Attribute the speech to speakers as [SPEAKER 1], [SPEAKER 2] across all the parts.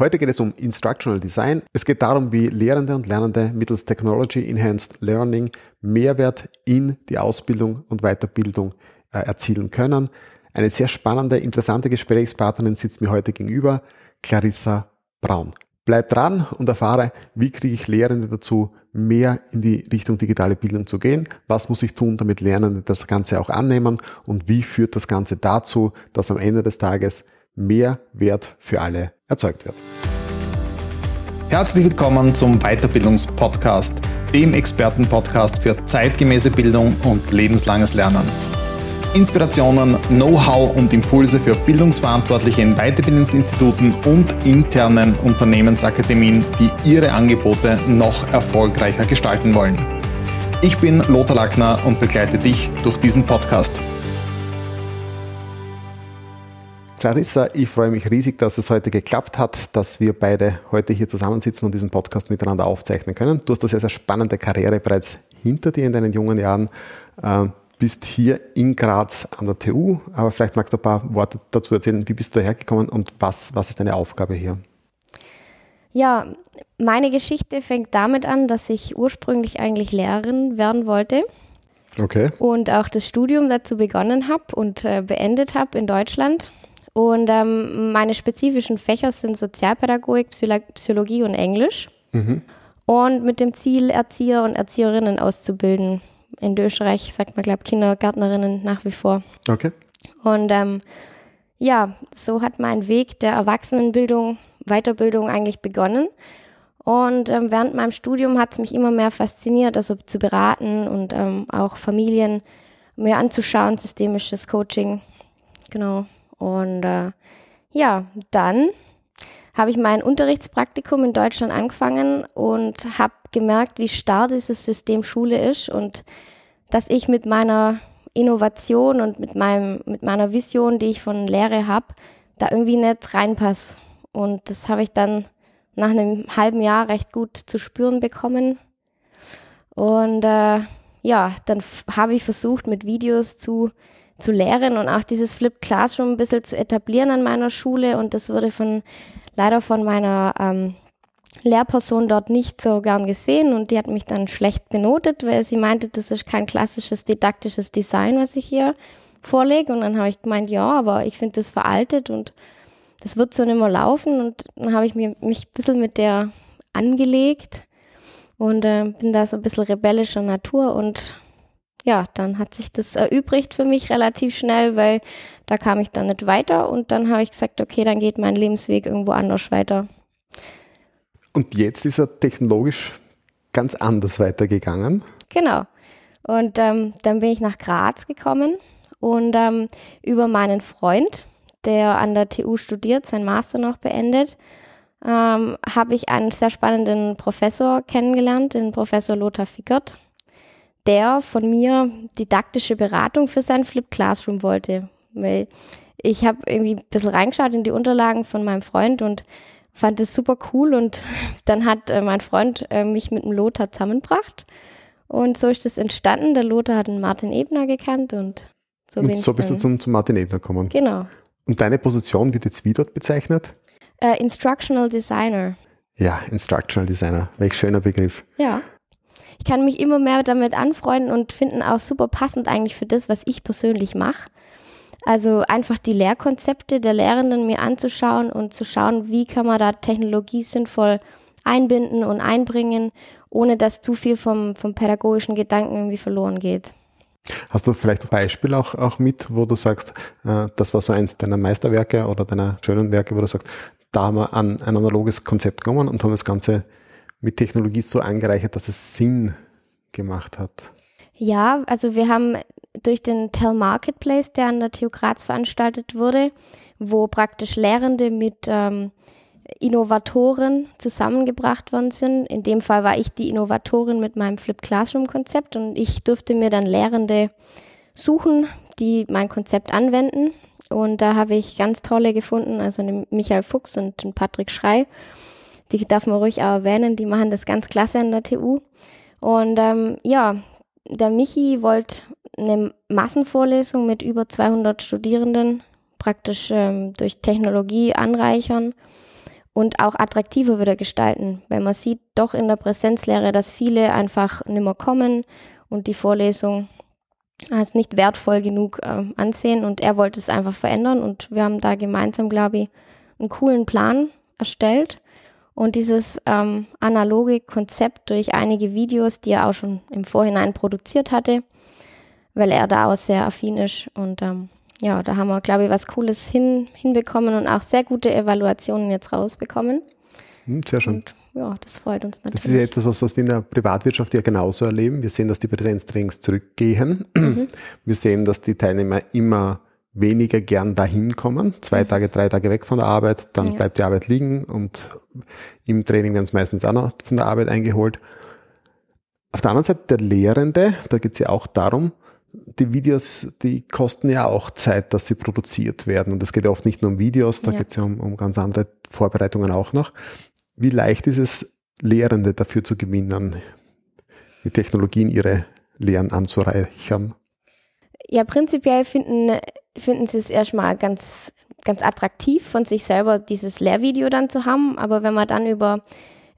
[SPEAKER 1] Heute geht es um Instructional Design. Es geht darum, wie Lehrende und Lernende mittels Technology Enhanced Learning Mehrwert in die Ausbildung und Weiterbildung äh, erzielen können. Eine sehr spannende, interessante Gesprächspartnerin sitzt mir heute gegenüber, Clarissa Braun. Bleib dran und erfahre, wie kriege ich Lehrende dazu, mehr in die Richtung digitale Bildung zu gehen. Was muss ich tun, damit Lernende das Ganze auch annehmen und wie führt das Ganze dazu, dass am Ende des Tages mehr Wert für alle erzeugt wird.
[SPEAKER 2] Herzlich willkommen zum Weiterbildungspodcast, dem Expertenpodcast für zeitgemäße Bildung und lebenslanges Lernen. Inspirationen, Know-how und Impulse für Bildungsverantwortliche in Weiterbildungsinstituten und internen Unternehmensakademien, die ihre Angebote noch erfolgreicher gestalten wollen. Ich bin Lothar Lackner und begleite dich durch diesen Podcast.
[SPEAKER 1] Clarissa, ich freue mich riesig, dass es heute geklappt hat, dass wir beide heute hier zusammensitzen und diesen Podcast miteinander aufzeichnen können. Du hast eine sehr, sehr spannende Karriere bereits hinter dir in deinen jungen Jahren. Äh, bist hier in Graz an der TU, aber vielleicht magst du ein paar Worte dazu erzählen. Wie bist du hergekommen und was, was ist deine Aufgabe hier?
[SPEAKER 3] Ja, meine Geschichte fängt damit an, dass ich ursprünglich eigentlich Lehrerin werden wollte.
[SPEAKER 1] Okay.
[SPEAKER 3] Und auch das Studium dazu begonnen habe und äh, beendet habe in Deutschland. Und ähm, meine spezifischen Fächer sind Sozialpädagogik, Psychologie und Englisch. Mhm. Und mit dem Ziel, Erzieher und Erzieherinnen auszubilden. In Österreich sagt man, glaube ich, Kindergärtnerinnen nach wie vor.
[SPEAKER 1] Okay.
[SPEAKER 3] Und ähm, ja, so hat mein Weg der Erwachsenenbildung, Weiterbildung eigentlich begonnen. Und ähm, während meinem Studium hat es mich immer mehr fasziniert, also zu beraten und ähm, auch Familien mir anzuschauen, systemisches Coaching. Genau. Und äh, ja, dann habe ich mein Unterrichtspraktikum in Deutschland angefangen und habe gemerkt, wie starr dieses System Schule ist und dass ich mit meiner Innovation und mit, meinem, mit meiner Vision, die ich von Lehre habe, da irgendwie nicht reinpasse. Und das habe ich dann nach einem halben Jahr recht gut zu spüren bekommen. Und äh, ja, dann habe ich versucht, mit Videos zu zu lehren und auch dieses Flip Classroom ein bisschen zu etablieren an meiner Schule. Und das wurde von leider von meiner ähm, Lehrperson dort nicht so gern gesehen und die hat mich dann schlecht benotet, weil sie meinte, das ist kein klassisches didaktisches Design, was ich hier vorlege. Und dann habe ich gemeint, ja, aber ich finde das veraltet und das wird so nicht mehr laufen. Und dann habe ich mir, mich ein bisschen mit der angelegt und äh, bin da so ein bisschen rebellischer Natur und ja, dann hat sich das erübrigt für mich relativ schnell, weil da kam ich dann nicht weiter und dann habe ich gesagt, okay, dann geht mein Lebensweg irgendwo anders weiter.
[SPEAKER 1] Und jetzt ist er technologisch ganz anders weitergegangen.
[SPEAKER 3] Genau. Und ähm, dann bin ich nach Graz gekommen und ähm, über meinen Freund, der an der TU studiert, sein Master noch beendet, ähm, habe ich einen sehr spannenden Professor kennengelernt, den Professor Lothar Fickert der von mir didaktische Beratung für sein Flip Classroom wollte. Weil ich habe irgendwie ein bisschen reingeschaut in die Unterlagen von meinem Freund und fand es super cool und dann hat äh, mein Freund äh, mich mit dem Lothar zusammengebracht und so ist das entstanden. Der Lothar hat einen Martin Ebner gekannt und
[SPEAKER 1] so, und so bist du zum, zum Martin Ebner gekommen.
[SPEAKER 3] Genau.
[SPEAKER 1] Und deine Position wird jetzt wie dort bezeichnet?
[SPEAKER 3] Uh, Instructional Designer.
[SPEAKER 1] Ja, Instructional Designer. Welch schöner Begriff.
[SPEAKER 3] Ja ich kann mich immer mehr damit anfreunden und finden auch super passend eigentlich für das, was ich persönlich mache. Also einfach die Lehrkonzepte der Lehrenden mir anzuschauen und zu schauen, wie kann man da Technologie sinnvoll einbinden und einbringen, ohne dass zu viel vom, vom pädagogischen Gedanken irgendwie verloren geht.
[SPEAKER 1] Hast du vielleicht ein Beispiel auch, auch mit, wo du sagst, äh, das war so eins deiner Meisterwerke oder deiner schönen Werke, wo du sagst, da haben wir an ein analoges Konzept genommen und haben das Ganze mit Technologie so angereichert, dass es Sinn gemacht hat?
[SPEAKER 3] Ja, also wir haben durch den Tell Marketplace, der an der TU Graz veranstaltet wurde, wo praktisch Lehrende mit ähm, Innovatoren zusammengebracht worden sind. In dem Fall war ich die Innovatorin mit meinem Flip Classroom Konzept und ich durfte mir dann Lehrende suchen, die mein Konzept anwenden. Und da habe ich ganz tolle gefunden, also den Michael Fuchs und den Patrick Schrei die darf man ruhig auch erwähnen, die machen das ganz klasse an der TU. Und ähm, ja, der Michi wollte eine Massenvorlesung mit über 200 Studierenden praktisch ähm, durch Technologie anreichern. und auch attraktiver wieder gestalten. Weil man sieht doch in der Präsenzlehre, dass viele einfach nicht mehr kommen und die Vorlesung als nicht wertvoll genug äh, ansehen und er wollte es einfach verändern und wir haben da gemeinsam, glaube ich, einen coolen Plan erstellt und dieses ähm, analoge Konzept durch einige Videos, die er auch schon im Vorhinein produziert hatte, weil er da auch sehr affin ist und ähm, ja, da haben wir, glaube ich, was Cooles hin, hinbekommen und auch sehr gute Evaluationen jetzt rausbekommen.
[SPEAKER 1] Hm, sehr schön. Und
[SPEAKER 3] ja, das freut uns natürlich.
[SPEAKER 1] Das ist ja etwas, was wir in der Privatwirtschaft ja genauso erleben. Wir sehen, dass die Präsenztrainings zurückgehen. Mhm. Wir sehen, dass die Teilnehmer immer weniger gern dahin kommen. Zwei mhm. Tage, drei Tage weg von der Arbeit, dann ja. bleibt die Arbeit liegen und im Training werden es meistens auch noch von der Arbeit eingeholt. Auf der anderen Seite der Lehrende, da geht es ja auch darum, die Videos, die kosten ja auch Zeit, dass sie produziert werden. Und es geht ja oft nicht nur um Videos, da ja. geht es ja um, um ganz andere Vorbereitungen auch noch. Wie leicht ist es, Lehrende dafür zu gewinnen, mit Technologien ihre Lehren anzureichern?
[SPEAKER 3] Ja, prinzipiell finden, finden sie es erstmal ganz, ganz attraktiv von sich selber, dieses Lehrvideo dann zu haben. Aber wenn man dann über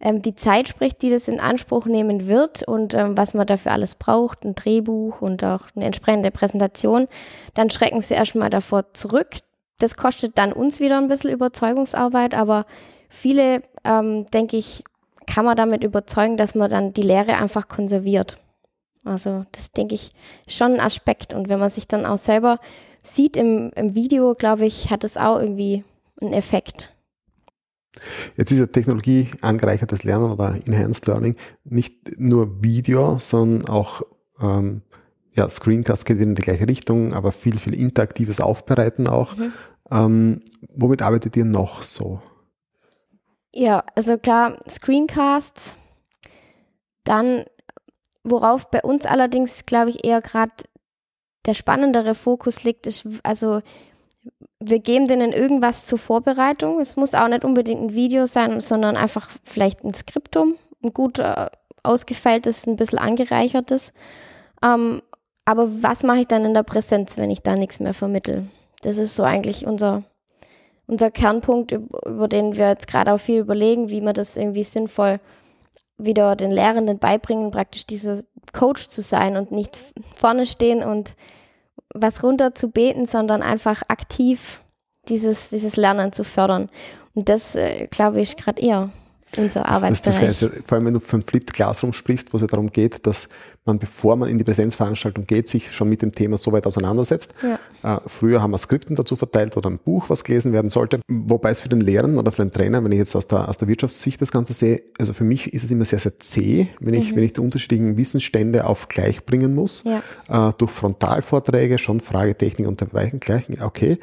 [SPEAKER 3] ähm, die Zeit spricht, die das in Anspruch nehmen wird und ähm, was man dafür alles braucht, ein Drehbuch und auch eine entsprechende Präsentation, dann schrecken sie erstmal davor zurück. Das kostet dann uns wieder ein bisschen Überzeugungsarbeit, aber viele, ähm, denke ich, kann man damit überzeugen, dass man dann die Lehre einfach konserviert. Also das denke ich schon ein Aspekt. Und wenn man sich dann auch selber sieht im, im Video, glaube ich, hat es auch irgendwie einen Effekt.
[SPEAKER 1] Jetzt ist ja Technologie angereichertes Lernen oder Enhanced Learning nicht nur Video, sondern auch ähm, ja, Screencast geht in die gleiche Richtung, aber viel, viel interaktives Aufbereiten auch. Mhm. Ähm, womit arbeitet ihr noch so?
[SPEAKER 3] Ja, also klar, Screencasts. Dann, worauf bei uns allerdings, glaube ich, eher gerade der spannendere Fokus liegt, ist also wir geben denen irgendwas zur Vorbereitung. Es muss auch nicht unbedingt ein Video sein, sondern einfach vielleicht ein Skriptum, ein gut äh, ausgefeiltes, ein bisschen angereichertes. Ähm, aber was mache ich dann in der Präsenz, wenn ich da nichts mehr vermittel? Das ist so eigentlich unser, unser Kernpunkt, über den wir jetzt gerade auch viel überlegen, wie man das irgendwie sinnvoll wieder den Lehrenden beibringen, praktisch dieser Coach zu sein und nicht vorne stehen und was runter zu beten, sondern einfach aktiv dieses, dieses Lernen zu fördern. Und das, äh, glaube ich, gerade eher unser Arbeitsbereich. Das, das
[SPEAKER 1] heißt, vor allem wenn du von Flipped Classroom sprichst, wo es ja darum geht, dass man, bevor man in die Präsenzveranstaltung geht, sich schon mit dem Thema so weit auseinandersetzt. Ja. Äh, früher haben wir Skripten dazu verteilt oder ein Buch, was gelesen werden sollte. Wobei es für den Lehrer oder für den Trainer, wenn ich jetzt aus der, aus der Wirtschaftssicht das Ganze sehe, also für mich ist es immer sehr, sehr zäh, wenn ich, mhm. wenn ich die unterschiedlichen Wissensstände auf gleich bringen muss. Ja. Äh, durch Frontalvorträge, schon Frage, Technik und dergleichen, okay.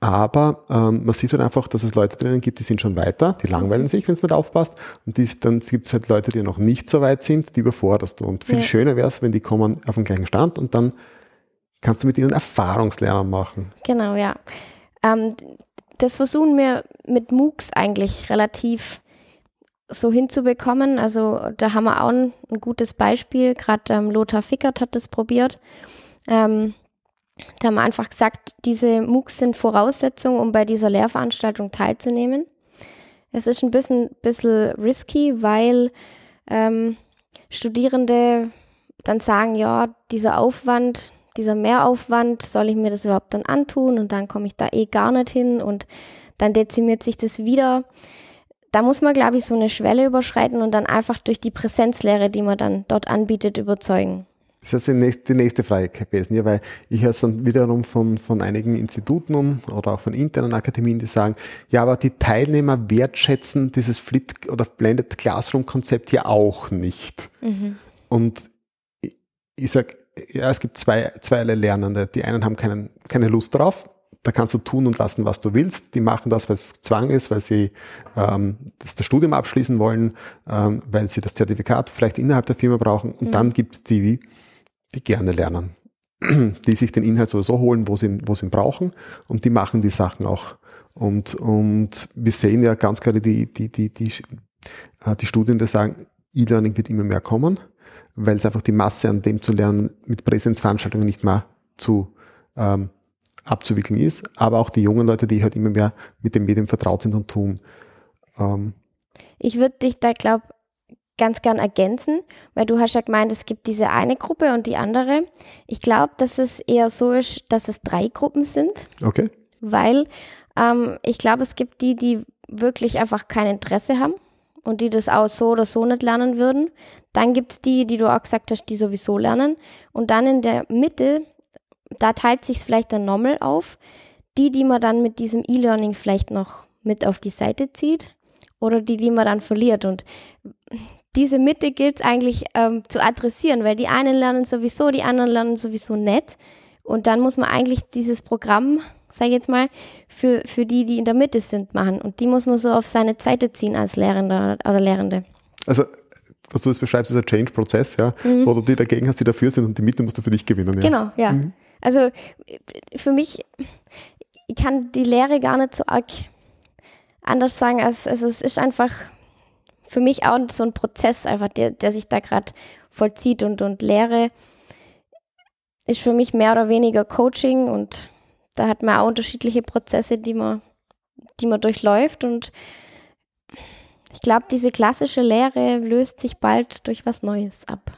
[SPEAKER 1] Aber ähm, man sieht halt einfach, dass es Leute drinnen gibt, die sind schon weiter, die langweilen sich, wenn es nicht aufpasst. Und die, dann gibt es halt Leute, die noch nicht so weit sind, die überforderst du. Und viel ja. schöner wäre es, wenn die kommen auf den gleichen Stand und dann kannst du mit ihnen Erfahrungslernen machen.
[SPEAKER 3] Genau, ja. Ähm, das versuchen wir mit MOOCs eigentlich relativ so hinzubekommen. Also da haben wir auch ein, ein gutes Beispiel. Gerade ähm, Lothar Fickert hat das probiert. Ähm, da haben wir einfach gesagt, diese MOOCs sind Voraussetzung, um bei dieser Lehrveranstaltung teilzunehmen. Es ist ein bisschen, bisschen risky, weil ähm, Studierende dann sagen, ja, dieser Aufwand, dieser Mehraufwand, soll ich mir das überhaupt dann antun und dann komme ich da eh gar nicht hin und dann dezimiert sich das wieder. Da muss man, glaube ich, so eine Schwelle überschreiten und dann einfach durch die Präsenzlehre, die man dann dort anbietet, überzeugen.
[SPEAKER 1] Das ist die nächste, die nächste Frage gewesen, ja, weil ich höre es dann wiederum von, von einigen Instituten oder auch von internen Akademien, die sagen, ja, aber die Teilnehmer wertschätzen dieses Flipped oder Blended Classroom Konzept ja auch nicht. Mhm. Und ich, ich sage, ja, es gibt zwei, zwei Lernende. Die einen haben keinen, keine Lust drauf. Da kannst du tun und lassen, was du willst. Die machen das, weil es Zwang ist, weil sie ähm, das, das Studium abschließen wollen, ähm, weil sie das Zertifikat vielleicht innerhalb der Firma brauchen. Und mhm. dann gibt es die, die gerne lernen, die sich den Inhalt sowieso holen, wo sie, wo sie ihn brauchen und die machen die Sachen auch. Und, und wir sehen ja ganz klar die, die, die, die, äh, die Studien, die sagen, E-Learning wird immer mehr kommen, weil es einfach die Masse an dem zu lernen mit Präsenzveranstaltungen nicht mehr zu ähm, abzuwickeln ist, aber auch die jungen Leute, die halt immer mehr mit dem Medium vertraut sind und tun. Ähm,
[SPEAKER 3] ich würde dich da, glaube ganz gern ergänzen, weil du hast ja gemeint, es gibt diese eine Gruppe und die andere. Ich glaube, dass es eher so ist, dass es drei Gruppen sind.
[SPEAKER 1] Okay.
[SPEAKER 3] Weil ähm, ich glaube, es gibt die, die wirklich einfach kein Interesse haben und die das auch so oder so nicht lernen würden. Dann gibt es die, die du auch gesagt hast, die sowieso lernen. Und dann in der Mitte, da teilt sich vielleicht dann nochmal auf. Die, die man dann mit diesem E-Learning vielleicht noch mit auf die Seite zieht oder die, die man dann verliert. Und diese Mitte gilt es eigentlich ähm, zu adressieren, weil die einen lernen sowieso, die anderen lernen sowieso nicht. Und dann muss man eigentlich dieses Programm, sage ich jetzt mal, für, für die, die in der Mitte sind, machen. Und die muss man so auf seine Seite ziehen als Lehrender oder Lehrende.
[SPEAKER 1] Also was du jetzt beschreibst, ist ein Change-Prozess, ja, mhm. wo du die dagegen hast, die dafür sind und die Mitte musst du für dich gewinnen. Ja.
[SPEAKER 3] Genau, ja. Mhm. Also für mich, ich kann die Lehre gar nicht so arg anders sagen, als, also es ist einfach für mich auch so ein Prozess einfach, der, der sich da gerade vollzieht und, und Lehre ist für mich mehr oder weniger Coaching und da hat man auch unterschiedliche Prozesse, die man, die man durchläuft und ich glaube, diese klassische Lehre löst sich bald durch was Neues ab.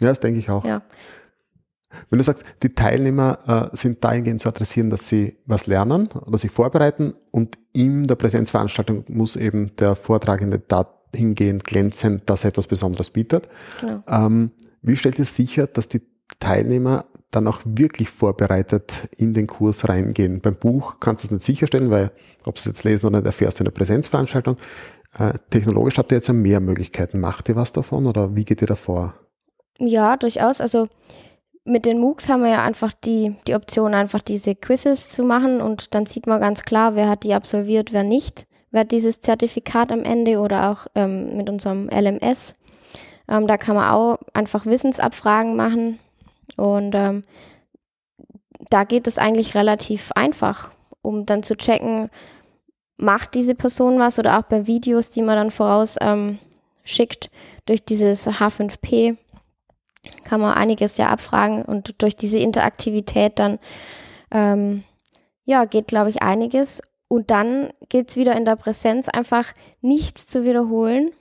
[SPEAKER 1] Ja, das denke ich auch.
[SPEAKER 3] Ja.
[SPEAKER 1] Wenn du sagst, die Teilnehmer äh, sind dahingehend zu adressieren, dass sie was lernen oder sich vorbereiten und in der Präsenzveranstaltung muss eben der Vortragende dahingehend glänzen, dass er etwas Besonderes bietet. Genau. Ähm, wie stellt ihr sicher, dass die Teilnehmer dann auch wirklich vorbereitet in den Kurs reingehen? Beim Buch kannst du es nicht sicherstellen, weil ob sie es jetzt lesen oder nicht, erfährst du in der Präsenzveranstaltung. Äh, technologisch habt ihr jetzt ja mehr Möglichkeiten. Macht ihr was davon oder wie geht ihr da vor?
[SPEAKER 3] Ja, durchaus. Also mit den MOOCs haben wir ja einfach die, die Option, einfach diese Quizzes zu machen und dann sieht man ganz klar, wer hat die absolviert, wer nicht. Hat dieses Zertifikat am Ende oder auch ähm, mit unserem LMS. Ähm, da kann man auch einfach Wissensabfragen machen und ähm, da geht es eigentlich relativ einfach, um dann zu checken, macht diese Person was oder auch bei Videos, die man dann voraus ähm, schickt durch dieses H5P kann man einiges ja abfragen und durch diese Interaktivität dann, ähm, ja, geht, glaube ich, einiges. Und dann geht es wieder in der Präsenz einfach nichts zu wiederholen.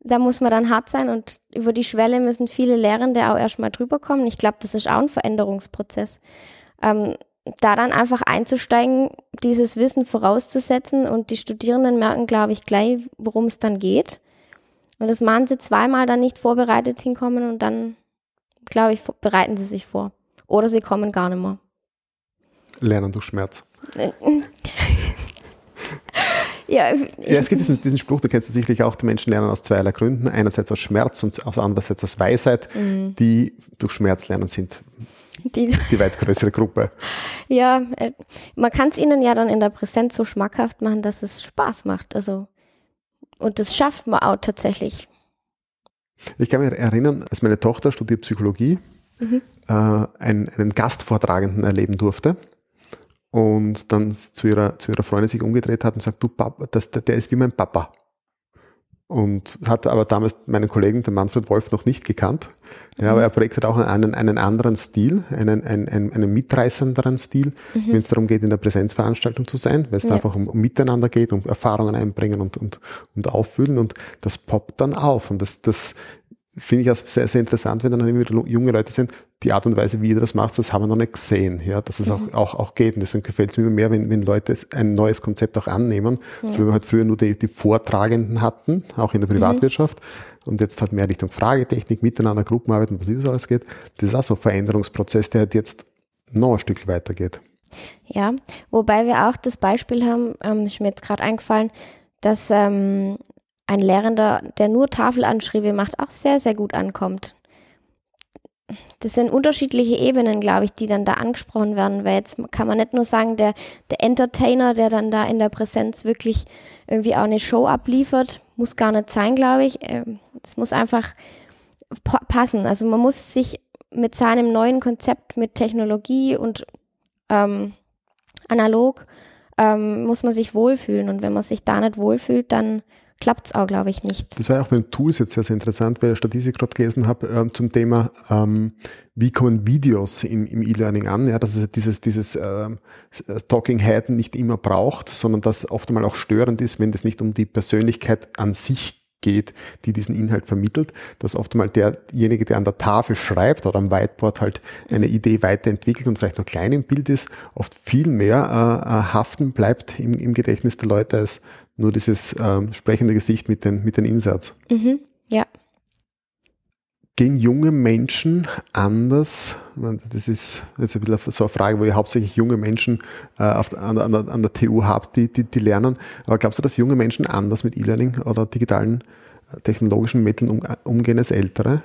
[SPEAKER 3] Da muss man dann hart sein und über die Schwelle müssen viele Lehrende auch erstmal drüber kommen. Ich glaube, das ist auch ein Veränderungsprozess. Ähm, da dann einfach einzusteigen, dieses Wissen vorauszusetzen und die Studierenden merken, glaube ich, gleich, worum es dann geht. Und das machen sie zweimal dann nicht vorbereitet hinkommen und dann, glaube ich, bereiten sie sich vor. Oder sie kommen gar nicht mehr.
[SPEAKER 1] Lernen durch Schmerz. ja, ja, es gibt diesen, diesen, Spruch, du kennst es sicherlich auch, die Menschen lernen aus zweierlei Gründen. Einerseits aus Schmerz und andererseits aus Weisheit. Mhm. Die durch Schmerz lernen sind die, die weit größere Gruppe.
[SPEAKER 3] Ja, äh, man kann es ihnen ja dann in der Präsenz so schmackhaft machen, dass es Spaß macht. Also und das schafft man auch tatsächlich.
[SPEAKER 1] Ich kann mich erinnern, als meine Tochter studiert Psychologie, mhm. äh, einen, einen Gastvortragenden erleben durfte und dann zu ihrer, zu ihrer Freundin sich umgedreht hat und sagt, du Papa, das, der ist wie mein Papa und hat aber damals meinen Kollegen, den Manfred Wolf, noch nicht gekannt. Ja, aber er projektiert auch einen, einen anderen Stil, einen, einen, einen mitreißenderen Stil, mhm. wenn es darum geht, in der Präsenzveranstaltung zu sein, weil es ja. einfach um, um, Miteinander geht, um Erfahrungen einbringen und, und, und auffüllen und das poppt dann auf und das, das finde ich auch sehr, sehr interessant, wenn dann immer wieder junge Leute sind, die Art und Weise, wie ihr das macht, das haben wir noch nicht gesehen, ja, dass es mhm. auch, auch, auch geht. Und deswegen gefällt es mir immer mehr, wenn, wenn Leute ein neues Konzept auch annehmen. Ja. So wie wir halt früher nur die, die Vortragenden hatten, auch in der Privatwirtschaft. Mhm. Und jetzt halt mehr Richtung Fragetechnik, miteinander Gruppenarbeit und was das alles geht. Das ist auch so ein Veränderungsprozess, der halt jetzt noch ein Stück weitergeht.
[SPEAKER 3] Ja, wobei wir auch das Beispiel haben, ähm, ist mir jetzt gerade eingefallen, dass ähm, ein Lehrender, der nur Tafelanschriebe macht, auch sehr, sehr gut ankommt. Das sind unterschiedliche Ebenen, glaube ich, die dann da angesprochen werden, weil jetzt kann man nicht nur sagen, der, der Entertainer, der dann da in der Präsenz wirklich irgendwie auch eine Show abliefert, muss gar nicht sein, glaube ich. Ähm, es muss einfach passen. Also man muss sich mit seinem neuen Konzept, mit Technologie und ähm, analog, ähm, muss man sich wohlfühlen. Und wenn man sich da nicht wohlfühlt, dann klappt es auch, glaube ich, nicht.
[SPEAKER 1] Das war auch bei den Tools jetzt sehr, sehr interessant, weil ich Statistik gerade gelesen habe ähm, zum Thema, ähm, wie kommen Videos im, im E-Learning an, ja, dass es dieses, dieses ähm, Talking Head nicht immer braucht, sondern dass oft einmal auch störend ist, wenn es nicht um die Persönlichkeit an sich geht, die diesen Inhalt vermittelt, dass oft mal derjenige, der an der Tafel schreibt oder am Whiteboard halt eine Idee weiterentwickelt und vielleicht noch klein im Bild ist, oft viel mehr äh, äh haften bleibt im, im Gedächtnis der Leute als nur dieses äh, sprechende Gesicht mit den, mit den Insatz.
[SPEAKER 3] Mhm, ja.
[SPEAKER 1] Gehen junge Menschen anders, das ist jetzt ein bisschen so eine Frage, wo ihr hauptsächlich junge Menschen äh, auf, an, an, an, der TU habt, die, die, die lernen, aber glaubst du, dass junge Menschen anders mit E-Learning oder digitalen äh, technologischen Mitteln um, umgehen als ältere?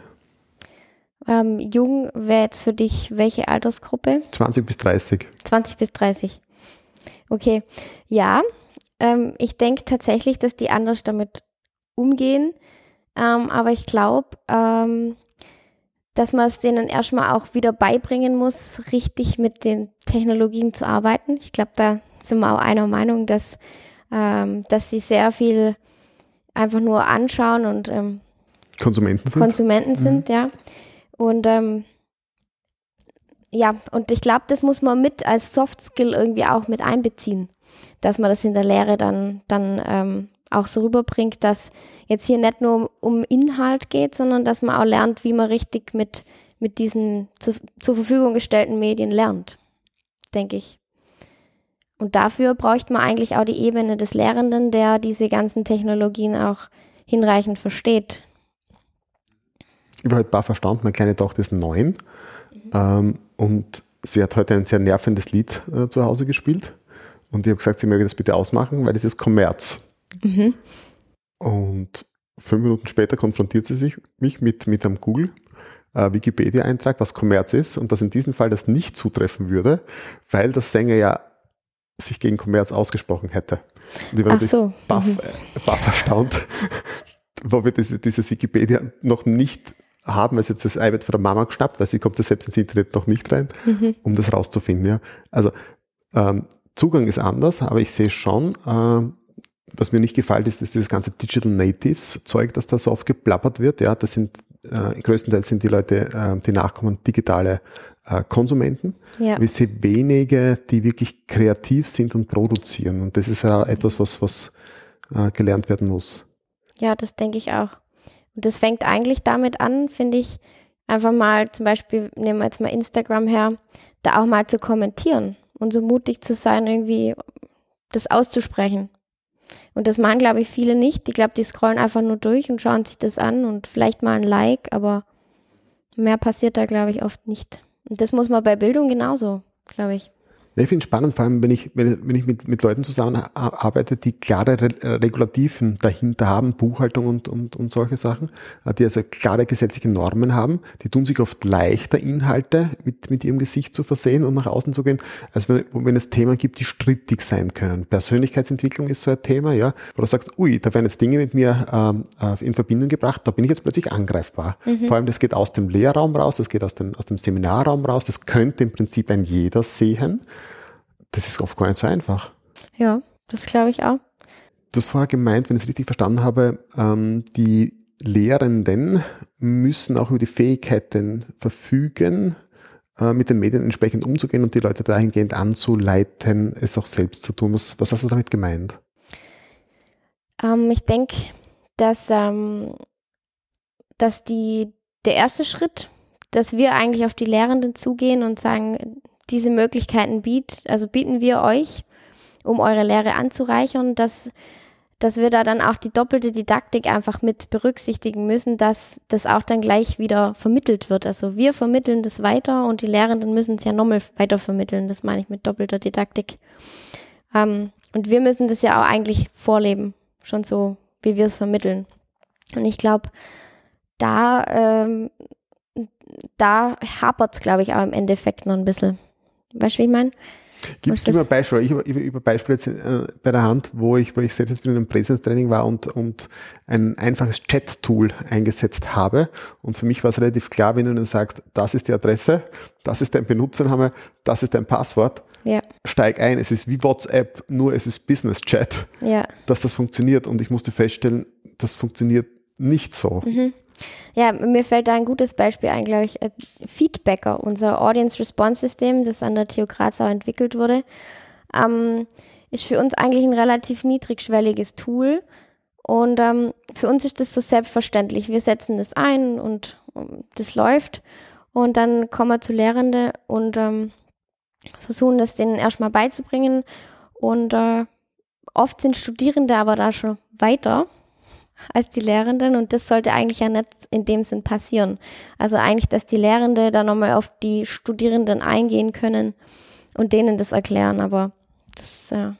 [SPEAKER 3] Ähm, jung wäre jetzt für dich welche Altersgruppe?
[SPEAKER 1] 20 bis 30.
[SPEAKER 3] 20 bis 30. Okay, ja, ähm, ich denke tatsächlich, dass die anders damit umgehen. Ähm, aber ich glaube, ähm, dass man es denen erstmal auch wieder beibringen muss, richtig mit den Technologien zu arbeiten. Ich glaube, da sind wir auch einer Meinung, dass, ähm, dass sie sehr viel einfach nur anschauen und ähm,
[SPEAKER 1] Konsumenten sind.
[SPEAKER 3] Konsumenten mhm. sind, ja. Und ähm, ja, und ich glaube, das muss man mit als Soft Skill irgendwie auch mit einbeziehen dass man das in der Lehre dann, dann ähm, auch so rüberbringt, dass jetzt hier nicht nur um, Inhalt geht, sondern dass man auch lernt, wie man richtig mit, mit diesen zu, zur Verfügung gestellten Medien lernt, denke ich. Und dafür bräuchte man eigentlich auch die Ebene des Lehrenden, der diese ganzen Technologien auch hinreichend versteht.
[SPEAKER 1] Ich war heute bar verstanden, meine kleine Tochter ist neun mhm. ähm, und sie hat heute ein sehr nervendes Lied äh, zu Hause gespielt und ich habe gesagt, sie möge das bitte ausmachen, weil das ist Kommerz. Mhm. Und fünf Minuten später konfrontiert sie sich, mich mit, mit einem Google äh, Wikipedia-Eintrag, was Kommerz ist und dass in diesem Fall das nicht zutreffen würde, weil der Sänger ja sich gegen Kommerz ausgesprochen hätte. Und ich war
[SPEAKER 3] Ach so.
[SPEAKER 1] baff, mhm. äh, baff erstaunt, wo wir diese, dieses Wikipedia noch nicht haben, also jetzt das iPad von der Mama geschnappt, weil sie kommt ja selbst ins Internet noch nicht rein, mhm. um das rauszufinden. Ja. Also ähm, Zugang ist anders, aber ich sehe schon, äh, was mir nicht gefällt, ist, dass dieses ganze Digital Natives Zeug, das da so oft geplappert wird. Ja, das sind äh, größtenteils sind die Leute, äh, die nachkommen, digitale äh, Konsumenten. Ja. Wir sehen wenige, die wirklich kreativ sind und produzieren. Und das ist ja etwas, was, was äh, gelernt werden muss.
[SPEAKER 3] Ja, das denke ich auch. Und das fängt eigentlich damit an, finde ich, einfach mal zum Beispiel, nehmen wir jetzt mal Instagram her, da auch mal zu kommentieren und so mutig zu sein, irgendwie das auszusprechen. Und das machen, glaube ich, viele nicht. Ich glaube, die scrollen einfach nur durch und schauen sich das an und vielleicht mal ein Like, aber mehr passiert da, glaube ich, oft nicht. Und das muss man bei Bildung genauso, glaube ich.
[SPEAKER 1] Ich finde es spannend, vor allem wenn ich, wenn, ich mit, mit Leuten zusammenarbeite, die klare Re Regulativen dahinter haben, Buchhaltung und, und, und solche Sachen, äh, die also klare gesetzliche Normen haben, die tun sich oft leichter, Inhalte mit, mit ihrem Gesicht zu versehen und nach außen zu gehen, als wenn, wenn es Themen gibt, die strittig sein können. Persönlichkeitsentwicklung ist so ein Thema, ja, wo du sagst, ui, da werden jetzt Dinge mit mir ähm, äh, in Verbindung gebracht, da bin ich jetzt plötzlich angreifbar. Mhm. Vor allem, das geht aus dem Lehrraum raus, das geht aus dem, aus dem Seminarraum raus, das könnte im Prinzip ein jeder sehen das ist oft gar nicht so einfach.
[SPEAKER 3] Ja, das glaube ich auch.
[SPEAKER 1] Du hast vorher gemeint, wenn ich es richtig verstanden habe, ähm, die Lehrenden müssen auch über die Fähigkeiten verfügen, äh, mit den Medien entsprechend umzugehen und die Leute dahingehend anzuleiten, es auch selbst zu tun. Was, was hast du damit gemeint?
[SPEAKER 3] Ähm, ich denke, dass, ähm, dass die, der erste Schritt, dass wir eigentlich auf die Lehrenden zugehen und sagen, diese Möglichkeiten biet, also bieten wir euch, um eure Lehre anzureichern, dass, dass wir da dann auch die doppelte Didaktik einfach mit berücksichtigen müssen, dass das auch dann gleich wieder vermittelt wird. Also wir vermitteln das weiter und die Lehrenden müssen es ja nochmal weiter vermitteln. Das meine ich mit doppelter Didaktik. Ähm, und wir müssen das ja auch eigentlich vorleben, schon so, wie wir es vermitteln. Und ich glaube, da, ähm, da hapert es, glaube ich, auch im Endeffekt noch ein bisschen. Weißt du, wie ich meine?
[SPEAKER 1] Gib, gib mir ein Beispiel. Ich habe über Beispiel jetzt äh, bei der Hand, wo ich, wo ich selbst jetzt in einem Präsenztraining war und, und ein einfaches Chat-Tool eingesetzt habe. Und für mich war es relativ klar, wenn du dann sagst, das ist die Adresse, das ist dein Benutzername, das ist dein Passwort,
[SPEAKER 3] Ja.
[SPEAKER 1] Steig ein, es ist wie WhatsApp, nur es ist Business Chat,
[SPEAKER 3] Ja.
[SPEAKER 1] dass das funktioniert. Und ich musste feststellen, das funktioniert nicht so.
[SPEAKER 3] Mhm. Ja, mir fällt da ein gutes Beispiel ein, glaube ich. äh, Feedbacker, unser Audience Response System, das an der TU Graz auch entwickelt wurde, ähm, ist für uns eigentlich ein relativ niedrigschwelliges Tool. Und ähm, für uns ist das so selbstverständlich. Wir setzen das ein und ähm, das läuft. Und dann kommen wir zu Lehrenden und ähm, versuchen das denen erstmal beizubringen. Und äh, oft sind Studierende aber da schon weiter als die Lehrenden und das sollte eigentlich ja nicht in dem Sinn passieren. Also eigentlich, dass die Lehrende da nochmal auf die Studierenden eingehen können und denen das erklären, aber das, äh,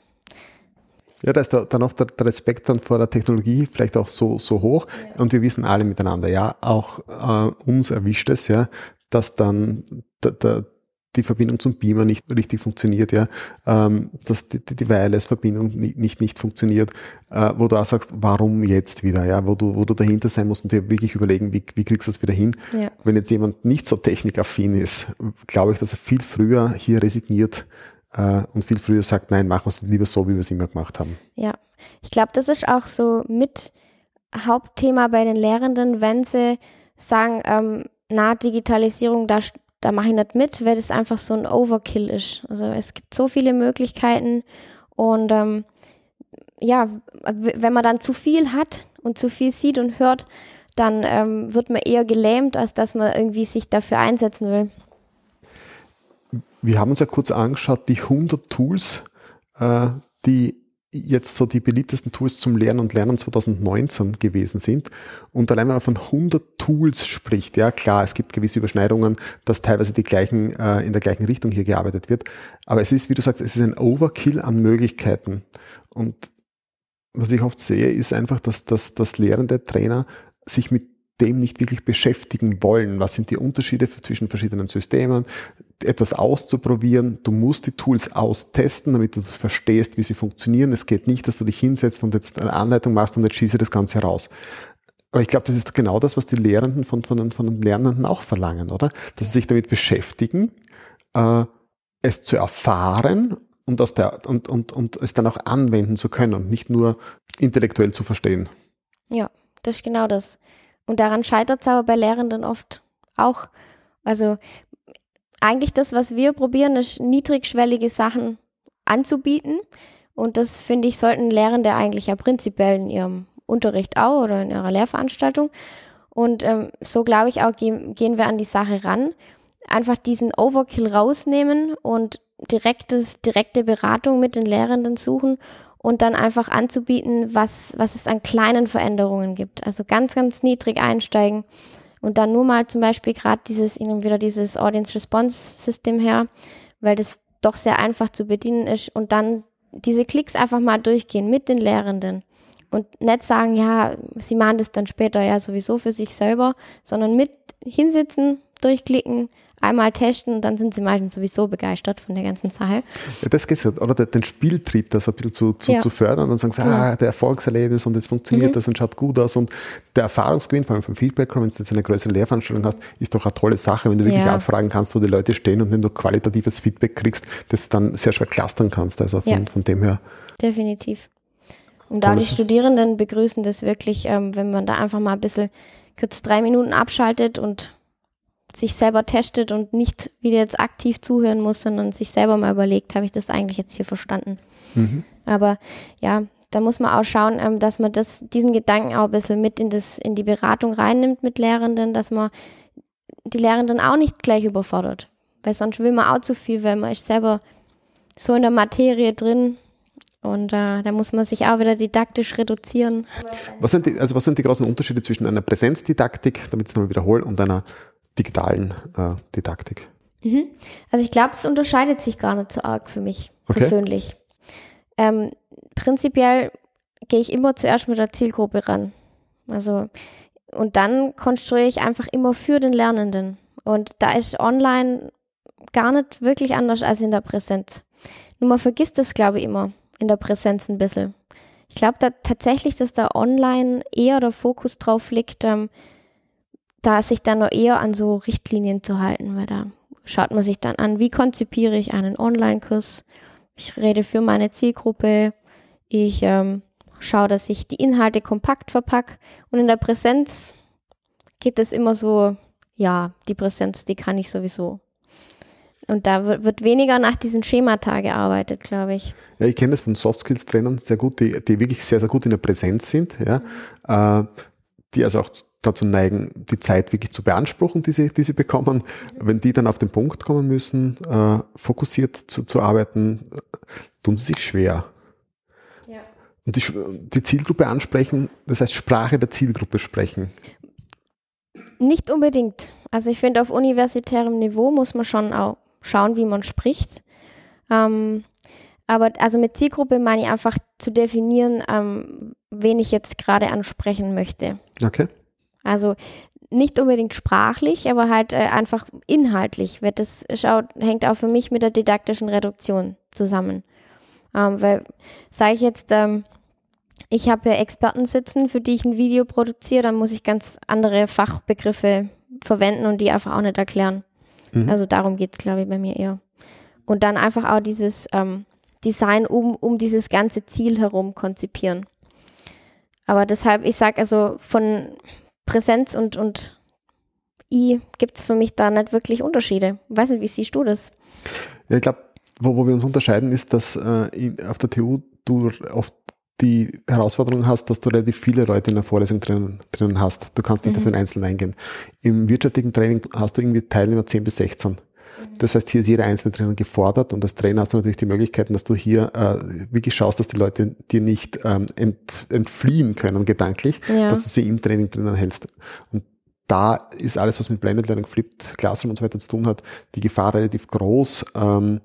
[SPEAKER 1] Ja, da ist da, dann auch der, der Respekt dann vor der Technologie vielleicht auch so, so hoch. Und wir wissen alle miteinander, ja, auch äh, uns erwischt es, ja, dass dann der, der, die Verbindung zum Beamer nicht richtig funktioniert, ja, ähm, dass die, die, Wireless-Verbindung nicht, nicht, nicht funktioniert, äh, wo du auch sagst, warum jetzt wieder, ja, wo du, wo du dahinter sein musst und dir wirklich überlegen, wie, wie kriegst du das wieder hin.
[SPEAKER 3] ja.
[SPEAKER 1] Wenn jetzt jemand nicht so technikaffin ist, glaube ich, dass er viel früher hier resigniert äh, und viel früher sagt, nein, machen wir es lieber so, wie wir es immer gemacht haben.
[SPEAKER 3] Ja, ich glaube, das ist auch so mit Hauptthema bei den Lehrenden, wenn sie sagen, ähm, na, Digitalisierung, da, da mache ich nicht mit, weil das einfach so ein Overkill ist. Also es gibt so viele Möglichkeiten und ähm, ja, wenn man dann zu viel hat und zu viel sieht und hört, dann ähm, wird man eher gelähmt, als dass man irgendwie sich dafür einsetzen will.
[SPEAKER 1] Wir haben uns ja kurz angeschaut, die 100 Tools, äh, die jetzt so die beliebtesten Tools zum Lernen und Lernen 2019 gewesen sind. Und allein wenn man von 100 Tools spricht, ja klar, es gibt gewisse Überschneidungen, dass teilweise die gleichen, äh, in der gleichen Richtung hier gearbeitet wird. Aber es ist, wie du sagst, es ist ein Overkill an Möglichkeiten. Und was ich oft sehe, ist einfach, dass, dass, dass lehrende Trainer sich mit dem nicht wirklich beschäftigen wollen. Was sind die Unterschiede zwischen verschiedenen Systemen? Etwas auszuprobieren. Du musst die Tools austesten, damit du das verstehst, wie sie funktionieren. Es geht nicht, dass du dich hinsetzt und jetzt eine Anleitung machst und jetzt schieße das Ganze raus. Aber ich glaube, das ist genau das, was die Lehrenden von, von, den, von den Lernenden auch verlangen, oder? Dass sie sich damit beschäftigen, äh, es zu erfahren und, aus der, und, und, und es dann auch anwenden zu können und nicht nur intellektuell zu verstehen.
[SPEAKER 3] Ja, das ist genau das. Und daran scheitert es aber bei Lehrenden oft auch. Also eigentlich das, was wir probieren, ist niedrigschwellige Sachen anzubieten. Und das, finde ich, sollten Lehrende eigentlich ja prinzipiell in ihrem Unterricht auch oder in ihrer Lehrveranstaltung. Und ähm, so, glaube ich, auch gehen, gehen wir an die Sache ran. Einfach diesen Overkill rausnehmen und direktes, direkte Beratung mit den Lehrenden suchen und dann einfach anzubieten, was, was es an kleinen Veränderungen gibt. Also ganz, ganz niedrig einsteigen und dann nur mal zum Beispiel gerade dieses, ihnen wieder dieses Audience Response System her, weil das doch sehr einfach zu bedienen ist und dann diese Klicks einfach mal durchgehen mit den Lehrenden und nicht sagen, ja, sie machen das dann später ja sowieso für sich selber, sondern mit hinsitzen, durchklicken, einmal testen und dann sind sie meistens sowieso begeistert von der ganzen Sache.
[SPEAKER 1] Ja, das geht's halt. Oder den Spieltrieb da so ein bisschen zu, zu,
[SPEAKER 3] Ja.
[SPEAKER 1] zu fördern und dann sagen sie, ah, der Erfolgserlebnis und jetzt funktioniert
[SPEAKER 3] Mhm.
[SPEAKER 1] das und schaut gut aus und der Erfahrungsgewinn, vor allem vom Feedback, wenn du jetzt eine größere Lehrveranstaltung hast, ist doch eine tolle Sache, wenn du wirklich
[SPEAKER 3] Ja.
[SPEAKER 1] abfragen kannst, wo die Leute stehen und wenn du qualitatives Feedback kriegst, das du dann sehr schwer clustern kannst. Also von,
[SPEAKER 3] Ja.
[SPEAKER 1] von dem her.
[SPEAKER 3] Definitiv. Und auch die Studierenden begrüßen das wirklich, ähm, wenn man da einfach mal ein bisschen kurz drei Minuten abschaltet und sich selber testet und nicht wieder jetzt aktiv zuhören muss, sondern sich selber mal überlegt, habe ich das eigentlich jetzt hier verstanden.
[SPEAKER 1] Mhm.
[SPEAKER 3] Aber ja, da muss man auch schauen, ähm, dass man das, diesen Gedanken auch ein bisschen mit in, das, in die Beratung reinnimmt mit Lehrenden, dass man die Lehrenden auch nicht gleich überfordert. Weil sonst will man auch zu viel, weil man ist selber so in der Materie drin und äh, da muss man sich auch wieder didaktisch reduzieren.
[SPEAKER 1] Was sind die, also was sind die großen Unterschiede zwischen einer Präsenzdidaktik, damit ich es nochmal wiederhole, und einer digitalen äh, Didaktik?
[SPEAKER 3] Mhm. Also ich glaube, es unterscheidet sich gar nicht so arg für mich
[SPEAKER 1] Okay.
[SPEAKER 3] persönlich. Ähm, prinzipiell gehe ich immer zuerst mit der Zielgruppe ran. Also und dann konstruiere ich einfach immer für den Lernenden. Und da ist online gar nicht wirklich anders als in der Präsenz. Nur man vergisst das, glaube ich, immer in der Präsenz ein bisschen. Ich glaube da tatsächlich, dass da online eher der Fokus drauf liegt, ähm, da sich dann noch eher an so Richtlinien zu halten, weil da schaut man sich dann an, wie konzipiere ich einen Online-Kurs. Ich rede für meine Zielgruppe. Ich ähm, schaue, dass ich die Inhalte kompakt verpacke. Und in der Präsenz geht es immer so, ja, die Präsenz, die kann ich sowieso. Und da wird weniger nach diesen Schemata gearbeitet, glaube ich.
[SPEAKER 1] Ja, ich kenne das von Soft Skills Trainern sehr gut, die, die wirklich sehr, sehr gut in der Präsenz sind, ja, mhm. äh, die also auch dazu neigen, die Zeit wirklich zu beanspruchen, die sie, die sie bekommen. Wenn die dann auf den Punkt kommen müssen, äh, fokussiert zu, zu arbeiten, tun sie sich schwer. Ja. Und die, die Zielgruppe ansprechen, das heißt Sprache der Zielgruppe sprechen.
[SPEAKER 3] Nicht unbedingt. Also ich finde, auf universitärem Niveau muss man schon auch schauen, wie man spricht. Ähm, aber also mit Zielgruppe meine ich einfach zu definieren, ähm, wen ich jetzt gerade ansprechen möchte.
[SPEAKER 1] Okay.
[SPEAKER 3] Also nicht unbedingt sprachlich, aber halt äh, einfach inhaltlich. Wird das schaut, hängt auch für mich mit der didaktischen Reduktion zusammen. Ähm, weil, sage ich jetzt, ähm, ich habe ja Experten sitzen, für die ich ein Video produziere, dann muss ich ganz andere Fachbegriffe verwenden und die einfach auch nicht erklären. Mhm. Also darum geht es, glaube ich, bei mir eher. Und dann einfach auch dieses ähm, Design um, um dieses ganze Ziel herum konzipieren. Aber deshalb, ich sage also von Präsenz und, und I gibt es für mich da nicht wirklich Unterschiede. Ich weiß nicht, wie siehst du das?
[SPEAKER 1] Ja, ich glaube, wo, wo wir uns unterscheiden, ist, dass äh, in, auf der TU du oft die Herausforderung hast, dass du relativ viele Leute in der Vorlesung drinnen, drinnen hast. Du kannst nicht mhm. auf den Einzelnen eingehen. Im wirtschaftlichen Training hast du irgendwie Teilnehmer 10 bis 16. Das heißt, hier ist jeder einzelne Trainer gefordert und als Trainer hast du natürlich die Möglichkeiten, dass du hier äh, wirklich schaust, dass die Leute dir nicht ähm, ent, entfliehen können gedanklich, ja. dass du sie im Training drinnen hältst. Und da ist alles, was mit Blended Learning, Flipped Classroom und so weiter zu tun hat, die Gefahr relativ groß, ähm,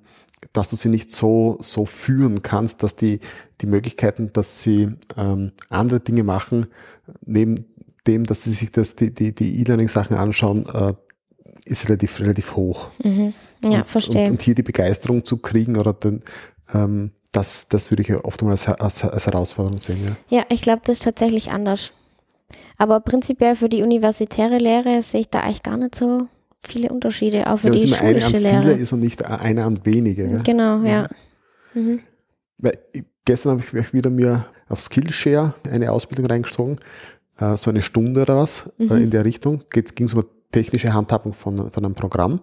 [SPEAKER 1] dass du sie nicht so, so führen kannst, dass die, die Möglichkeiten, dass sie ähm, andere Dinge machen, neben dem, dass sie sich das, die, die, die E-Learning-Sachen anschauen, äh, ist relativ, relativ hoch.
[SPEAKER 3] Mhm. Ja,
[SPEAKER 1] und,
[SPEAKER 3] verstehe.
[SPEAKER 1] Und, und, hier die Begeisterung zu kriegen oder den, ähm, das, das würde ich oft mal als, als, als Herausforderung sehen.
[SPEAKER 3] Ja, ja ich glaube, das ist tatsächlich anders. Aber prinzipiell für die universitäre Lehre sehe ich da eigentlich gar nicht so viele Unterschiede, auch für ja, die schulische eine an Lehre.
[SPEAKER 1] Viele ist und nicht einer an wenige. Gell?
[SPEAKER 3] Genau, ja. ja. Mhm.
[SPEAKER 1] Weil, gestern habe ich wieder mir auf Skillshare eine Ausbildung reingezogen, äh, so eine Stunde oder was äh, mhm. in der Richtung. Ging es um technische Handhabung von, von einem Programm.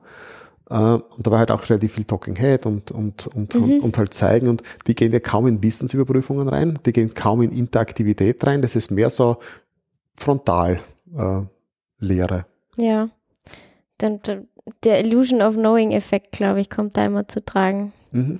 [SPEAKER 1] Äh, und da war halt auch relativ viel Talking Head und, und, und, mhm. und, und, halt zeigen. Und die gehen ja kaum in Wissensüberprüfungen rein, die gehen kaum in Interaktivität rein. Das ist mehr so frontal äh, Lehre.
[SPEAKER 3] Ja dann, der Illusion of Knowing-Effekt, glaube ich, kommt da immer zu tragen. Mhm.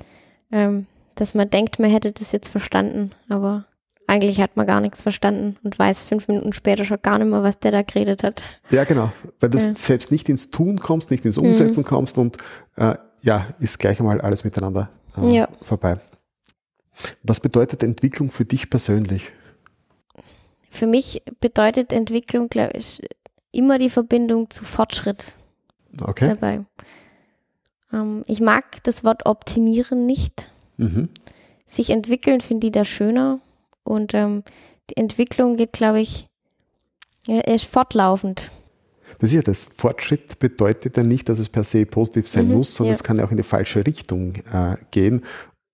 [SPEAKER 3] Ähm, dass man denkt, man hätte das jetzt verstanden, aber eigentlich hat man gar nichts verstanden und weiß fünf Minuten später schon gar nicht mehr, was der da geredet hat.
[SPEAKER 1] Ja, genau. Weil du ja. selbst nicht ins Tun kommst, nicht ins Umsetzen mhm. kommst und äh, ja, ist gleich einmal alles miteinander äh, ja. vorbei. Was bedeutet Entwicklung für dich persönlich?
[SPEAKER 3] Für mich bedeutet Entwicklung, glaube ich, immer die Verbindung zu Fortschritt
[SPEAKER 1] okay.
[SPEAKER 3] dabei. Ähm, ich mag das Wort optimieren nicht. Mhm. Sich entwickeln finde ich da schöner. Und ähm, die Entwicklung geht, glaube ich, ja, ist fortlaufend.
[SPEAKER 1] Das ist ja das. Fortschritt bedeutet ja nicht, dass es per se positiv sein mhm, muss, sondern ja. es kann ja auch in die falsche Richtung äh, gehen.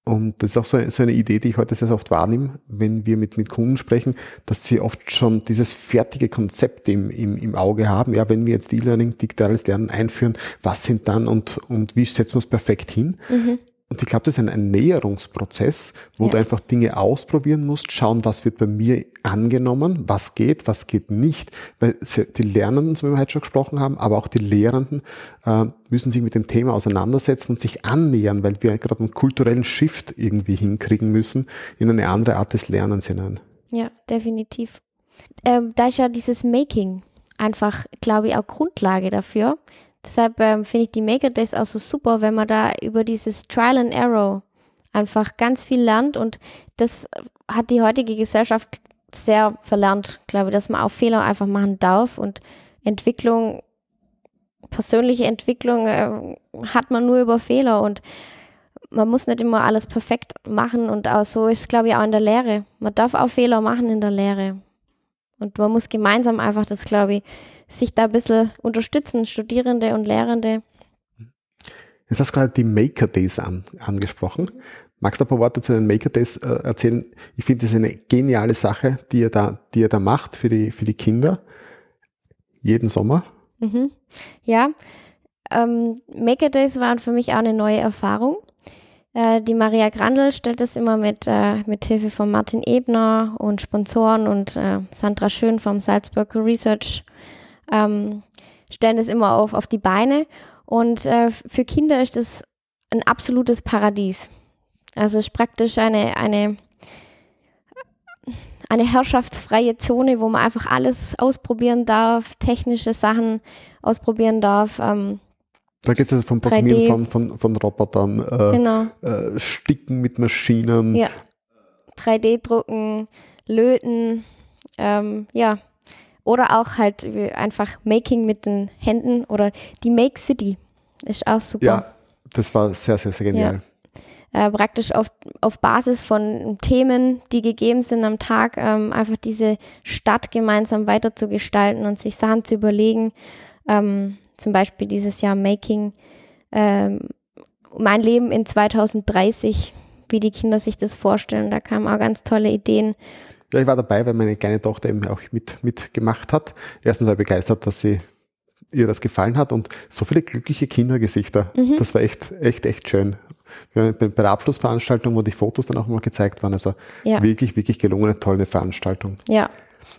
[SPEAKER 1] Und das ist auch so, so, eine Idee, die ich heute sehr, sehr oft wahrnehme, wenn wir mit, mit Kunden sprechen, dass sie oft schon dieses fertige Konzept im, im, im Auge haben. Ja, wenn wir jetzt E-Learning, digitales Lernen einführen, was sind dann und, und wie setzen wir es perfekt hin? Mhm. Und ich glaube, das ist ein, ein Näherungsprozess, wo ja. du einfach Dinge ausprobieren musst, schauen, was wird bei mir angenommen, was geht, was geht nicht. Weil die Lernenden, so wie wir heute schon gesprochen haben, aber auch die Lehrenden äh, müssen sich mit dem Thema auseinandersetzen und sich annähern, weil wir gerade einen kulturellen Shift irgendwie hinkriegen müssen in eine andere Art des Lernens hinein.
[SPEAKER 3] Ja, definitiv. Ähm, da ist ja dieses Making einfach, glaube ich, auch Grundlage dafür, Deshalb ähm, finde ich die Maker Days auch so super, wenn man da über dieses Trial and Error einfach ganz viel lernt. Und das hat die heutige Gesellschaft sehr verlernt, glaube ich, dass man auch Fehler einfach machen darf. Und Entwicklung, persönliche Entwicklung äh, hat man nur über Fehler. Und man muss nicht immer alles perfekt machen. Und auch so ist es, glaube ich, auch in der Lehre. Man darf auch Fehler machen in der Lehre. Und man muss gemeinsam einfach das, glaube ich, sich da ein bisschen unterstützen, Studierende und Lehrende.
[SPEAKER 1] Jetzt hast du gerade die Maker Days an, angesprochen. Magst du ein paar Worte zu den Maker Days äh, erzählen? Ich finde, das ist eine geniale Sache, die ihr da, die ihr da macht für die, für die Kinder. Jeden Sommer.
[SPEAKER 3] Mhm. Ja, ähm, Maker Days waren für mich auch eine neue Erfahrung. Äh, die Maria Grandl stellt das immer mit, äh, mit Hilfe von Martin Ebner und Sponsoren und äh, Sandra Schön vom Salzburger Research ähm, stellen das immer auf, auf die Beine. Und äh, für Kinder ist das ein absolutes Paradies. Also es ist praktisch eine, eine, eine herrschaftsfreie Zone, wo man einfach alles ausprobieren darf, technische Sachen ausprobieren darf. Ähm,
[SPEAKER 1] da geht es also vom Programmieren von, von, von Robotern, äh,
[SPEAKER 3] genau.
[SPEAKER 1] äh, Sticken mit Maschinen.
[SPEAKER 3] Ja. 3D-Drucken, Löten, ähm, ja. Oder auch halt einfach Making mit den Händen oder die Make City ist auch super.
[SPEAKER 1] Ja, das war sehr, sehr, sehr genial.
[SPEAKER 3] Ja. Äh, praktisch auf, auf Basis von Themen, die gegeben sind am Tag, ähm, einfach diese Stadt gemeinsam weiterzugestalten und sich Sachen zu überlegen. Ähm, zum Beispiel dieses Jahr Making ähm, mein Leben in 2030, wie die Kinder sich das vorstellen. Da kamen auch ganz tolle Ideen.
[SPEAKER 1] Ja, ich war dabei, weil meine kleine Tochter eben auch mit, mitgemacht hat. Erstens war begeistert, dass sie ihr das gefallen hat und so viele glückliche Kindergesichter. Mhm. Das war echt, echt, echt schön. bei der Abschlussveranstaltung, wo die Fotos dann auch mal gezeigt waren, also ja. wirklich, wirklich gelungene, tolle Veranstaltung.
[SPEAKER 3] Ja,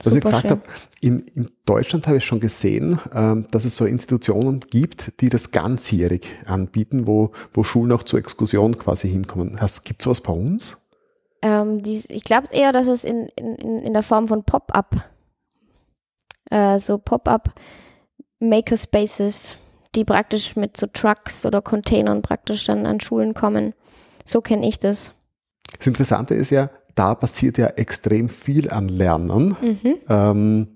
[SPEAKER 1] was ich gefragt habe, in, in Deutschland habe ich schon gesehen, ähm, dass es so Institutionen gibt, die das ganzjährig anbieten, wo, wo Schulen auch zur Exkursion quasi hinkommen. Gibt es sowas bei uns?
[SPEAKER 3] Ähm, die, ich glaube es eher, dass es in, in, in der Form von Pop-up, äh, so Pop-up Makerspaces, die praktisch mit so Trucks oder Containern praktisch dann an Schulen kommen. So kenne ich das.
[SPEAKER 1] Das Interessante ist ja, da passiert ja extrem viel an Lernen. Mhm. Ähm,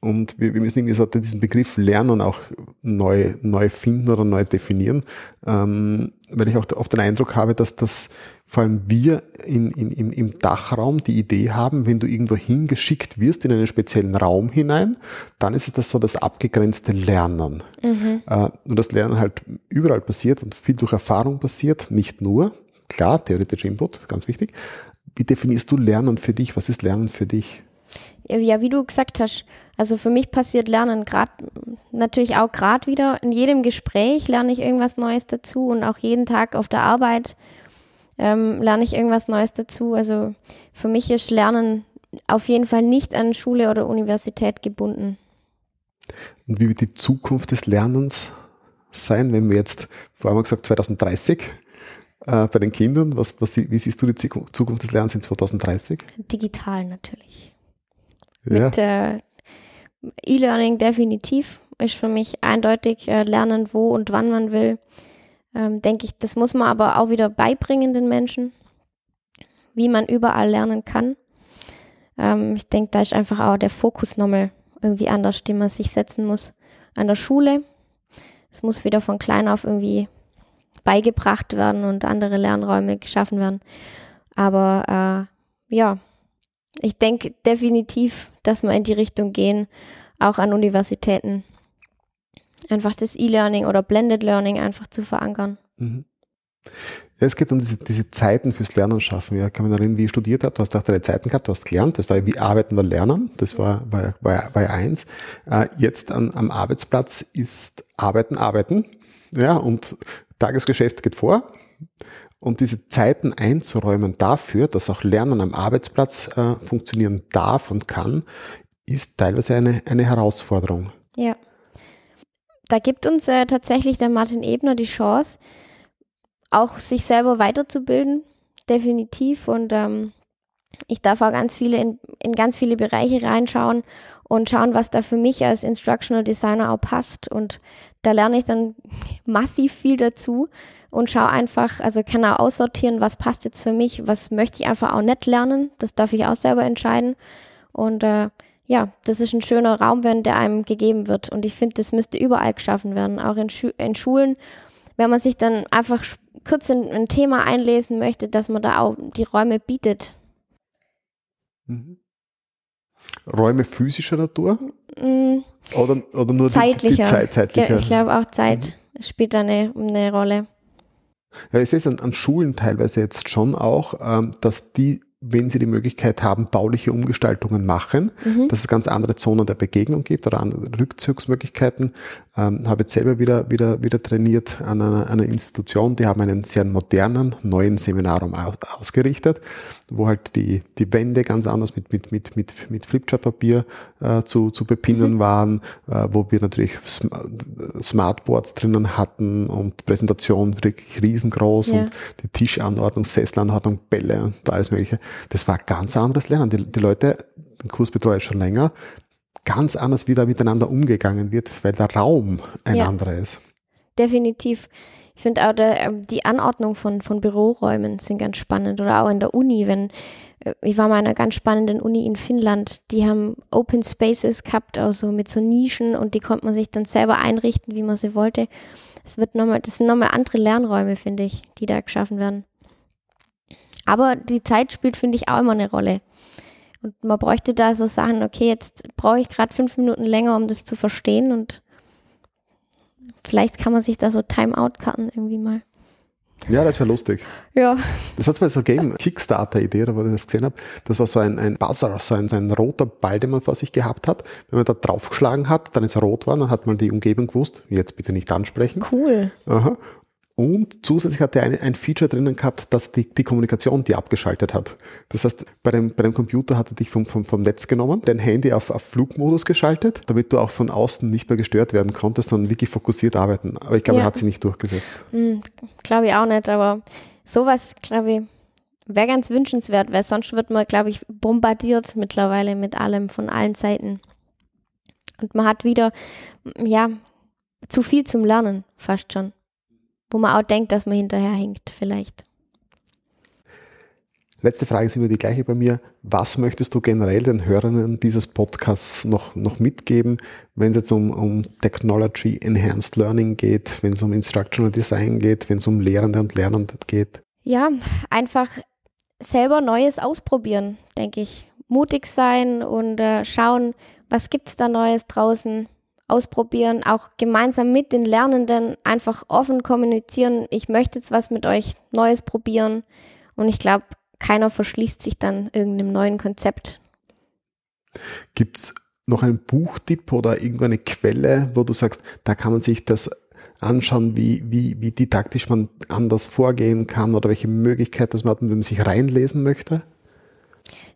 [SPEAKER 1] und wir, wir, müssen irgendwie so diesen Begriff Lernen auch neu, neu finden oder neu definieren, ähm, weil ich auch oft den Eindruck habe, dass das vor allem wir in, in, im, im Dachraum die Idee haben, wenn du irgendwo hingeschickt wirst in einen speziellen Raum hinein, dann ist es das so das abgegrenzte Lernen. Mhm. Äh, nur das Lernen halt überall passiert und viel durch Erfahrung passiert, nicht nur, klar, theoretischer Input, ganz wichtig, wie definierst du Lernen für dich? Was ist Lernen für dich?
[SPEAKER 3] Ja, wie du gesagt hast, also für mich passiert Lernen gerade natürlich auch gerade wieder in jedem Gespräch lerne ich irgendwas Neues dazu und auch jeden Tag auf der Arbeit ähm, lerne ich irgendwas Neues dazu. Also für mich ist Lernen auf jeden Fall nicht an Schule oder Universität gebunden.
[SPEAKER 1] Und wie wird die Zukunft des Lernens sein, wenn wir jetzt, vor allem gesagt 2030, äh, bei den Kindern? Was, was, wie siehst du die Zukunft des Lernens in 2030?
[SPEAKER 3] Digital natürlich. Ja. Mit äh, E-Learning definitiv ist für mich eindeutig äh, lernen, wo und wann man will. Ähm, Denke ich, das muss man aber auch wieder beibringen den Menschen, wie man überall lernen kann. Ähm, ich denke, da ist einfach auch der Fokus nochmal irgendwie anders, den man sich setzen muss an der Schule. Es muss wieder von klein auf irgendwie beigebracht werden und andere Lernräume geschaffen werden. Aber äh, ja, ich denke definitiv, dass wir in die Richtung gehen, auch an Universitäten. Einfach das E-Learning oder Blended Learning einfach zu verankern. Mhm.
[SPEAKER 1] Ja, es geht um diese, diese Zeiten fürs Lernen schaffen. Ja, kann man erinnern, wie ich studiert habe, du hast auch deine Zeiten gehabt, du hast gelernt, das war wie Arbeiten war Lernen, das war, war, war, war eins. Äh, jetzt an, am Arbeitsplatz ist Arbeiten, Arbeiten. Ja, und Tagesgeschäft geht vor. Und diese Zeiten einzuräumen dafür, dass auch Lernen am Arbeitsplatz äh, funktionieren darf und kann, ist teilweise eine, eine Herausforderung.
[SPEAKER 3] Ja. Da gibt uns äh, tatsächlich der Martin Ebner die Chance, auch sich selber weiterzubilden, definitiv. Und ähm, ich darf auch ganz viele in, in ganz viele Bereiche reinschauen und schauen, was da für mich als Instructional Designer auch passt. Und da lerne ich dann massiv viel dazu und schaue einfach, also kann auch aussortieren, was passt jetzt für mich, was möchte ich einfach auch nicht lernen. Das darf ich auch selber entscheiden. Und äh, ja, das ist ein schöner Raum, wenn der einem gegeben wird. Und ich finde, das müsste überall geschaffen werden, auch in, Schu in Schulen. Wenn man sich dann einfach kurz in ein Thema einlesen möchte, dass man da auch die Räume bietet.
[SPEAKER 1] Mhm. Räume physischer Natur? Mhm. Oder, oder nur
[SPEAKER 3] zeitlicher.
[SPEAKER 1] Die, die Zeit, zeitlicher?
[SPEAKER 3] Ich glaube auch Zeit mhm. spielt da eine, eine Rolle.
[SPEAKER 1] Ja, ich sehe es an, an Schulen teilweise jetzt schon auch, ähm, dass die wenn sie die Möglichkeit haben, bauliche Umgestaltungen machen, mhm. dass es ganz andere Zonen der Begegnung gibt oder andere Rückzugsmöglichkeiten. Ähm, habe jetzt selber wieder, wieder, wieder trainiert an einer, einer Institution, die haben einen sehr modernen, neuen Seminarraum ausgerichtet, wo halt die, die Wände ganz anders mit, mit, mit, mit, mit Flipchart-Papier äh, zu, zu bepinnen mhm. waren, äh, wo wir natürlich Smartboards drinnen hatten und Präsentation wirklich riesengroß ja. und die Tischanordnung, Sesselanordnung, Bälle und alles mögliche. Das war ganz anderes Lernen. Die, die Leute, den Kurs betreue ich schon länger, ganz anders wieder miteinander umgegangen wird, weil der Raum ein ja, anderer ist.
[SPEAKER 3] Definitiv. Ich finde auch der, ähm, die Anordnung von, von Büroräumen sind ganz spannend oder auch in der Uni, wenn äh, ich war mal in einer ganz spannenden Uni in Finnland, die haben Open Spaces gehabt, also mit so Nischen und die konnte man sich dann selber einrichten, wie man sie wollte. Es wird nochmal, das sind nochmal andere Lernräume, finde ich, die da geschaffen werden. Aber die Zeit spielt, finde ich, auch immer eine Rolle. Und man bräuchte da so Sachen, okay, jetzt brauche ich gerade fünf Minuten länger, um das zu verstehen und vielleicht kann man sich da so Timeout-Karten irgendwie mal.
[SPEAKER 1] Ja, das wäre lustig.
[SPEAKER 3] Ja.
[SPEAKER 1] Das hat es mal so gegeben, Kickstarter-Idee, wo ich das gesehen habe. Das war so ein, ein Buzzer, so ein, so ein roter Ball, den man vor sich gehabt hat. Wenn man da draufgeschlagen hat, dann ist er rot war, dann hat man die Umgebung gewusst, jetzt bitte nicht ansprechen.
[SPEAKER 3] Cool.
[SPEAKER 1] Aha. Und zusätzlich hat er ein, ein Feature drinnen gehabt, dass die, die Kommunikation die abgeschaltet hat. Das heißt, bei dem, bei dem Computer hat er dich vom, vom, vom Netz genommen, dein Handy auf, auf Flugmodus geschaltet, damit du auch von außen nicht mehr gestört werden konntest, sondern wirklich fokussiert arbeiten. Aber ich glaube, ja. er hat sie nicht durchgesetzt.
[SPEAKER 3] Hm, glaube ich auch nicht, aber sowas, glaube ich, wäre ganz wünschenswert, weil sonst wird man, glaube ich, bombardiert mittlerweile mit allem von allen Seiten. Und man hat wieder, ja, zu viel zum Lernen, fast schon wo man auch denkt, dass man hinterher hinkt, vielleicht.
[SPEAKER 1] Letzte Frage ist immer die gleiche bei mir. Was möchtest du generell den Hörern dieses Podcasts noch, noch mitgeben, wenn es jetzt um, um Technology Enhanced Learning geht, wenn es um Instructional Design geht, wenn es um Lehrende und Lernende geht?
[SPEAKER 3] Ja, einfach selber Neues ausprobieren, denke ich. Mutig sein und äh, schauen, was gibt es da Neues draußen ausprobieren, auch gemeinsam mit den Lernenden einfach offen kommunizieren. Ich möchte jetzt was mit euch Neues probieren und ich glaube, keiner verschließt sich dann irgendeinem neuen Konzept.
[SPEAKER 1] Gibt es noch einen Buchtipp oder irgendeine Quelle, wo du sagst, da kann man sich das anschauen, wie, wie, wie didaktisch man anders vorgehen kann oder welche Möglichkeiten man hat, wenn man sich reinlesen möchte?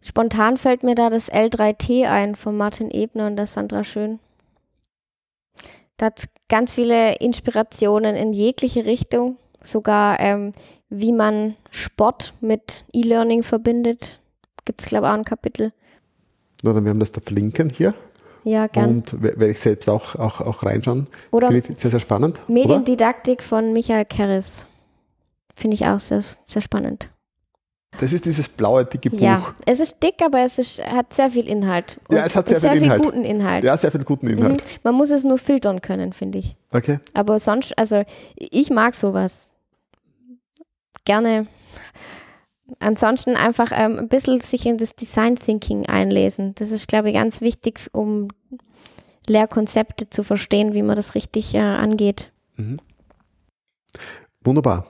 [SPEAKER 3] Spontan fällt mir da das L3T ein von Martin Ebner und der Sandra Schön. Da hat ganz viele Inspirationen in jegliche Richtung, sogar ähm, wie man Sport mit E-Learning verbindet. Gibt es, glaube ich, auch ein Kapitel.
[SPEAKER 1] Na, dann werden wir das da verlinken hier.
[SPEAKER 3] Ja, gerne.
[SPEAKER 1] Und werde ich selbst auch, auch, auch reinschauen. Oder Finde ich sehr, sehr spannend.
[SPEAKER 3] Mediendidaktik oder? von Michael Kerris. Finde ich auch sehr, sehr spannend.
[SPEAKER 1] Das ist dieses blaue, dicke Buch.
[SPEAKER 3] Ja, es ist dick, aber es ist, hat sehr viel Inhalt.
[SPEAKER 1] Und ja, es hat sehr, sehr viel, Inhalt.
[SPEAKER 3] guten Inhalt.
[SPEAKER 1] Ja, sehr viel guten mhm. Inhalt. Mhm.
[SPEAKER 3] Man muss es nur filtern können, finde ich.
[SPEAKER 1] Okay.
[SPEAKER 3] Aber sonst, also ich mag sowas. Gerne. Ansonsten einfach ähm, ein bisschen sich in das Design Thinking einlesen. Das ist, glaube ich, ganz wichtig, um Lehrkonzepte zu verstehen, wie man das richtig äh, angeht. Mhm.
[SPEAKER 1] Wunderbar.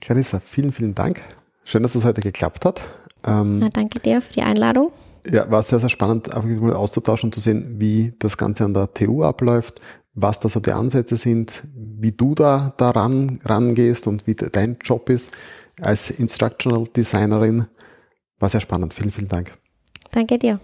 [SPEAKER 1] Clarissa, vielen, vielen Dank Schön, dass es heute geklappt hat.
[SPEAKER 3] Ähm, Na, danke dir für die Einladung.
[SPEAKER 1] Ja, war sehr, sehr spannend, einfach mal auszutauschen, zu sehen, wie das Ganze an der TU abläuft, was da so die Ansätze sind, wie du da daran rangehst und wie dein Job ist als Instructional Designerin. War sehr spannend. Vielen, vielen Dank.
[SPEAKER 3] Danke dir.